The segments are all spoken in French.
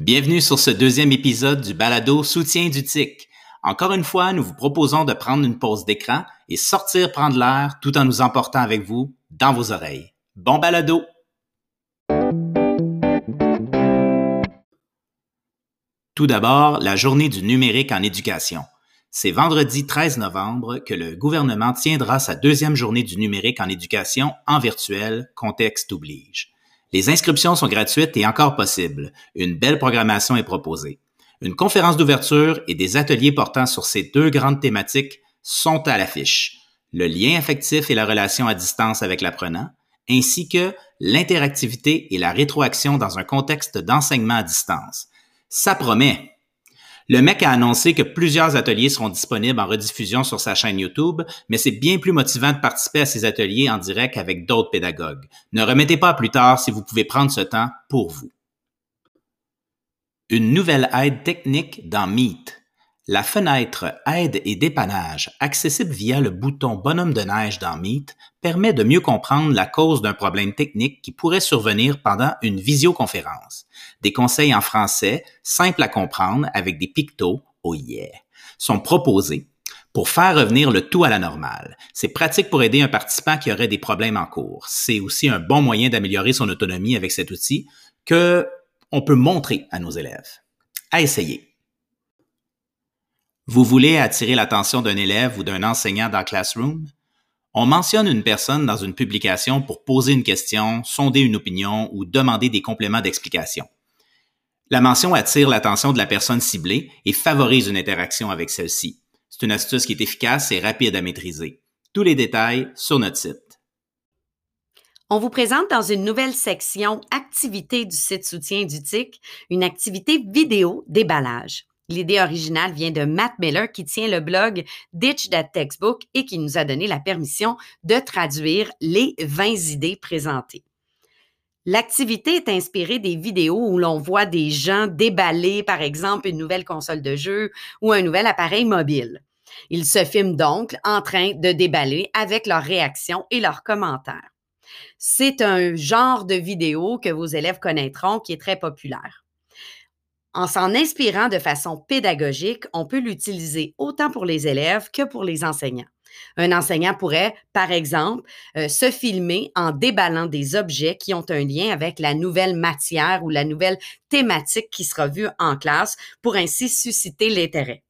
Bienvenue sur ce deuxième épisode du balado Soutien du TIC. Encore une fois, nous vous proposons de prendre une pause d'écran et sortir prendre l'air tout en nous emportant avec vous dans vos oreilles. Bon balado! Tout d'abord, la journée du numérique en éducation. C'est vendredi 13 novembre que le gouvernement tiendra sa deuxième journée du numérique en éducation en virtuel, contexte oblige. Les inscriptions sont gratuites et encore possibles. Une belle programmation est proposée. Une conférence d'ouverture et des ateliers portant sur ces deux grandes thématiques sont à l'affiche. Le lien affectif et la relation à distance avec l'apprenant, ainsi que l'interactivité et la rétroaction dans un contexte d'enseignement à distance. Ça promet. Le MEC a annoncé que plusieurs ateliers seront disponibles en rediffusion sur sa chaîne YouTube, mais c'est bien plus motivant de participer à ces ateliers en direct avec d'autres pédagogues. Ne remettez pas plus tard si vous pouvez prendre ce temps pour vous. Une nouvelle aide technique dans Meet. La fenêtre Aide et dépannage, accessible via le bouton Bonhomme de neige dans Meet, permet de mieux comprendre la cause d'un problème technique qui pourrait survenir pendant une visioconférence. Des conseils en français, simples à comprendre avec des pictos, oh yeah, sont proposés pour faire revenir le tout à la normale. C'est pratique pour aider un participant qui aurait des problèmes en cours. C'est aussi un bon moyen d'améliorer son autonomie avec cet outil que on peut montrer à nos élèves. À essayer. Vous voulez attirer l'attention d'un élève ou d'un enseignant dans Classroom? On mentionne une personne dans une publication pour poser une question, sonder une opinion ou demander des compléments d'explication. La mention attire l'attention de la personne ciblée et favorise une interaction avec celle-ci. C'est une astuce qui est efficace et rapide à maîtriser. Tous les détails sur notre site. On vous présente dans une nouvelle section Activités du site soutien du TIC une activité vidéo déballage. L'idée originale vient de Matt Miller qui tient le blog Ditch That Textbook et qui nous a donné la permission de traduire les 20 idées présentées. L'activité est inspirée des vidéos où l'on voit des gens déballer, par exemple, une nouvelle console de jeu ou un nouvel appareil mobile. Ils se filment donc en train de déballer avec leurs réactions et leurs commentaires. C'est un genre de vidéo que vos élèves connaîtront qui est très populaire. En s'en inspirant de façon pédagogique, on peut l'utiliser autant pour les élèves que pour les enseignants. Un enseignant pourrait, par exemple, euh, se filmer en déballant des objets qui ont un lien avec la nouvelle matière ou la nouvelle thématique qui sera vue en classe pour ainsi susciter l'intérêt.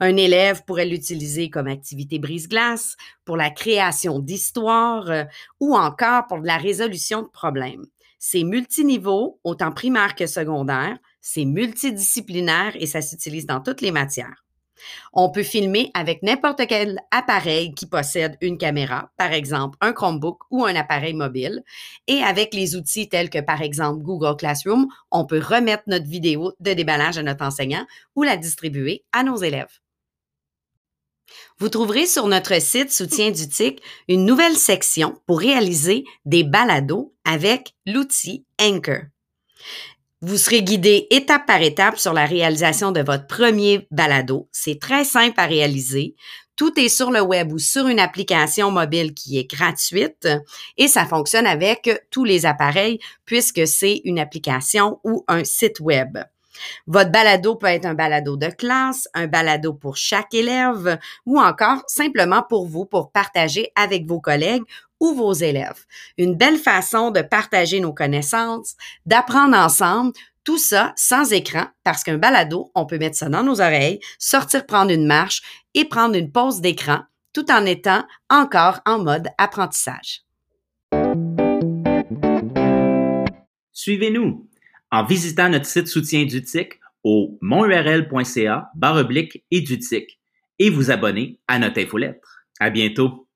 Un élève pourrait l'utiliser comme activité brise-glace, pour la création d'histoires euh, ou encore pour la résolution de problèmes. C'est multiniveau, autant primaire que secondaire, c'est multidisciplinaire et ça s'utilise dans toutes les matières. On peut filmer avec n'importe quel appareil qui possède une caméra, par exemple un Chromebook ou un appareil mobile. Et avec les outils tels que par exemple Google Classroom, on peut remettre notre vidéo de déballage à notre enseignant ou la distribuer à nos élèves. Vous trouverez sur notre site Soutien du TIC une nouvelle section pour réaliser des balados avec l'outil Anchor. Vous serez guidé étape par étape sur la réalisation de votre premier balado. C'est très simple à réaliser. Tout est sur le web ou sur une application mobile qui est gratuite et ça fonctionne avec tous les appareils puisque c'est une application ou un site web. Votre balado peut être un balado de classe, un balado pour chaque élève ou encore simplement pour vous pour partager avec vos collègues ou vos élèves. Une belle façon de partager nos connaissances, d'apprendre ensemble, tout ça sans écran, parce qu'un balado, on peut mettre ça dans nos oreilles, sortir prendre une marche et prendre une pause d'écran tout en étant encore en mode apprentissage. Suivez-nous en visitant notre site soutien du TIC au monurl.ca barre et et vous abonner à notre infolettre. À bientôt!